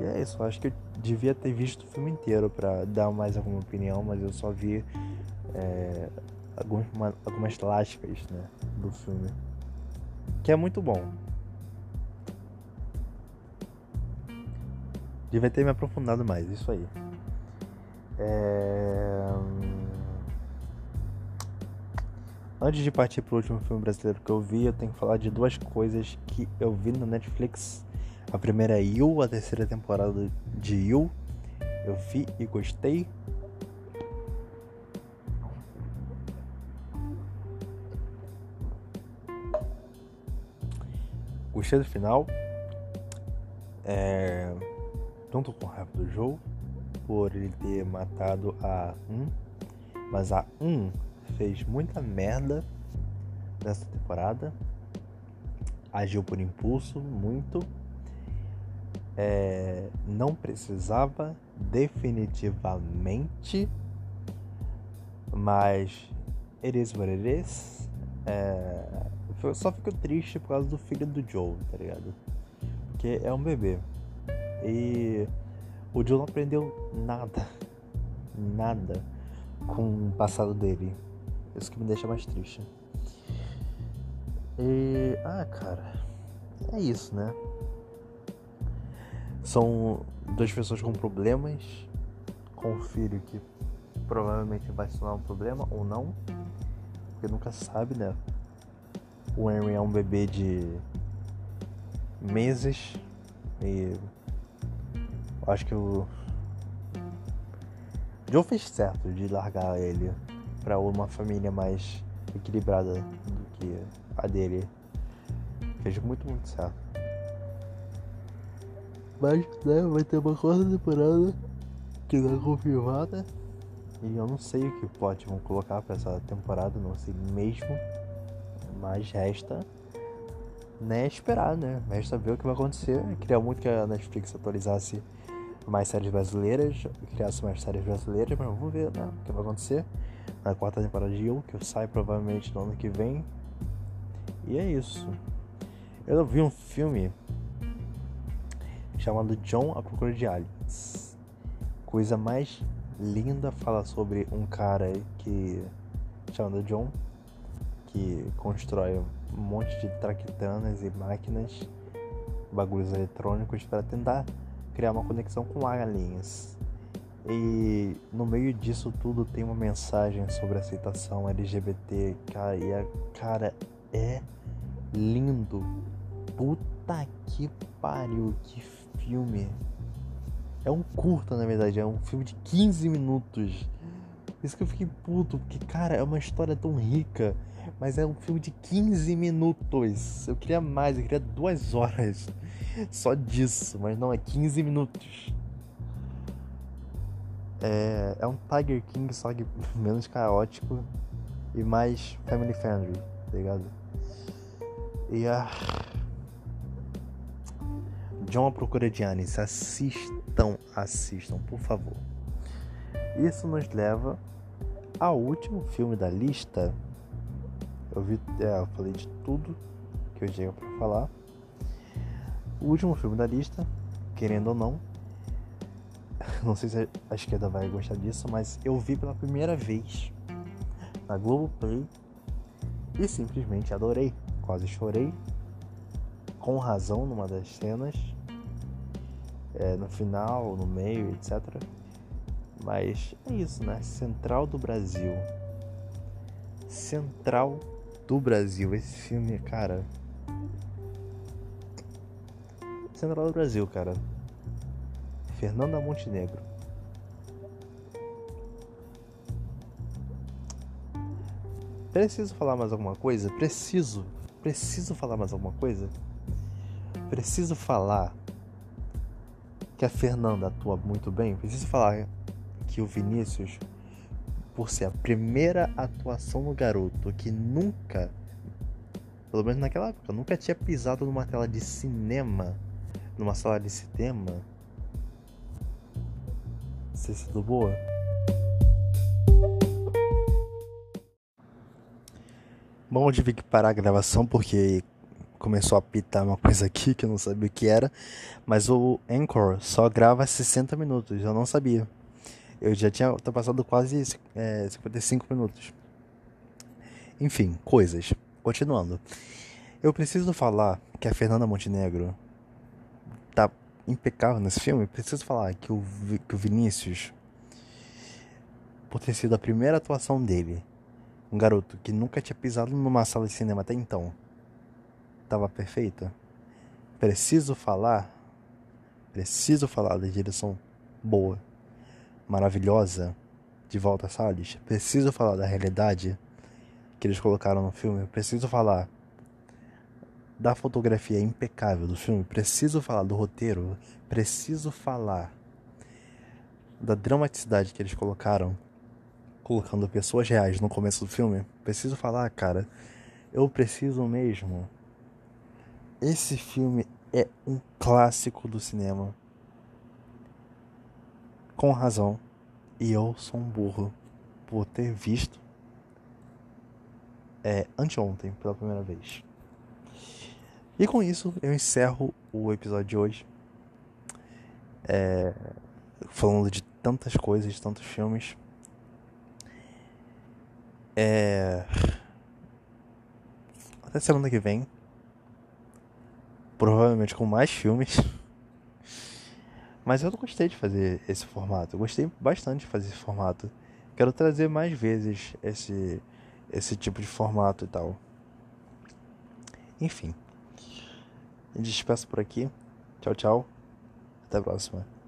E é isso, acho que eu devia ter visto o filme inteiro para dar mais alguma opinião, mas eu só vi é, algumas, algumas lascas né, do filme que é muito bom. Devia ter me aprofundado mais, isso aí. É... Antes de partir pro último filme brasileiro que eu vi, eu tenho que falar de duas coisas que eu vi no Netflix. A primeira é You, a terceira temporada de You. Eu vi e gostei. Gostei do final. É, junto com o rap do jogo, por ele ter matado a 1. Mas a 1 fez muita merda nessa temporada. Agiu por impulso, muito. É, não precisava definitivamente, mas is what it is. É, só fico triste por causa do filho do Joe, tá ligado? Porque é um bebê. E o Joe não aprendeu nada. Nada com o passado dele. Isso que me deixa mais triste. E. Ah, cara. É isso, né? São duas pessoas com problemas. Com um filho que provavelmente vai se tornar um problema ou não. Porque nunca sabe, né? O Henry é um bebê de meses e acho que o Joe fez certo de largar ele para uma família mais equilibrada do que a dele. Fez muito, muito certo. Mas, né, vai ter uma quarta temporada que tá confirmada. E eu não sei o que plot vão colocar pra essa temporada, não sei mesmo. Mas resta né, esperar, né? Resta ver o que vai acontecer. Eu queria muito que a Netflix atualizasse mais séries brasileiras, criasse mais séries brasileiras, mas vamos ver né, o que vai acontecer na quarta temporada de You, que sai provavelmente no ano que vem. E é isso. Eu vi um filme chamado John a Procura de Aliens. Coisa mais linda fala sobre um cara que chamado John que constrói um monte de traquitanas e máquinas, bagulhos eletrônicos para tentar criar uma conexão com aliens. E no meio disso tudo tem uma mensagem sobre aceitação LGBT, cara, e a cara é lindo. Puta que pariu, que filme. É um curta, na verdade, é um filme de 15 minutos. Isso que eu fiquei puto, porque, cara, é uma história tão rica, mas é um filme de 15 minutos. Eu queria mais, eu queria duas horas só disso, mas não, é 15 minutos. É, é um Tiger King, só que menos caótico e mais family friendly, tá ligado? E a. John a Procura de Anis, assistam, assistam, por favor. Isso nos leva ao último filme da lista. Eu vi, é, eu falei de tudo que eu tinha para falar. O último filme da lista, querendo ou não, não sei se a esquerda vai gostar disso, mas eu vi pela primeira vez na Globoplay e simplesmente adorei. Quase chorei, com razão numa das cenas, é, no final, no meio, etc. Mas é isso, né? Central do Brasil. Central do Brasil. Esse filme, cara. Central do Brasil, cara. Fernanda Montenegro. Preciso falar mais alguma coisa? Preciso. Preciso falar mais alguma coisa? Preciso falar que a Fernanda atua muito bem. Preciso falar que o Vinícius, por ser a primeira atuação no garoto que nunca, pelo menos naquela época, nunca tinha pisado numa tela de cinema, numa sala de cinema, ter sido boa. Bom, eu tive que parar a gravação porque começou a pitar uma coisa aqui que eu não sabia o que era, mas o Anchor só grava 60 minutos, eu não sabia. Eu já tinha passado quase é, 55 minutos. Enfim, coisas. Continuando. Eu preciso falar que a Fernanda Montenegro impecável nesse filme. Preciso falar que o, que o Vinícius, por ter sido a primeira atuação dele, um garoto que nunca tinha pisado numa sala de cinema até então, estava perfeita. Preciso falar, preciso falar da direção boa maravilhosa de Volta Salles. Preciso falar da realidade que eles colocaram no filme. Preciso falar da fotografia impecável do filme. Preciso falar do roteiro. Preciso falar da dramaticidade que eles colocaram, colocando pessoas reais no começo do filme. Preciso falar, cara. Eu preciso mesmo. Esse filme é um clássico do cinema com razão, e eu sou um burro por ter visto é, anteontem pela primeira vez. E com isso eu encerro o episódio de hoje. É, falando de tantas coisas, tantos filmes. É, até semana que vem. Provavelmente com mais filmes. Mas eu gostei de fazer esse formato. Eu gostei bastante de fazer esse formato. Quero trazer mais vezes esse, esse tipo de formato e tal. Enfim. Despeço por aqui. Tchau, tchau. Até a próxima.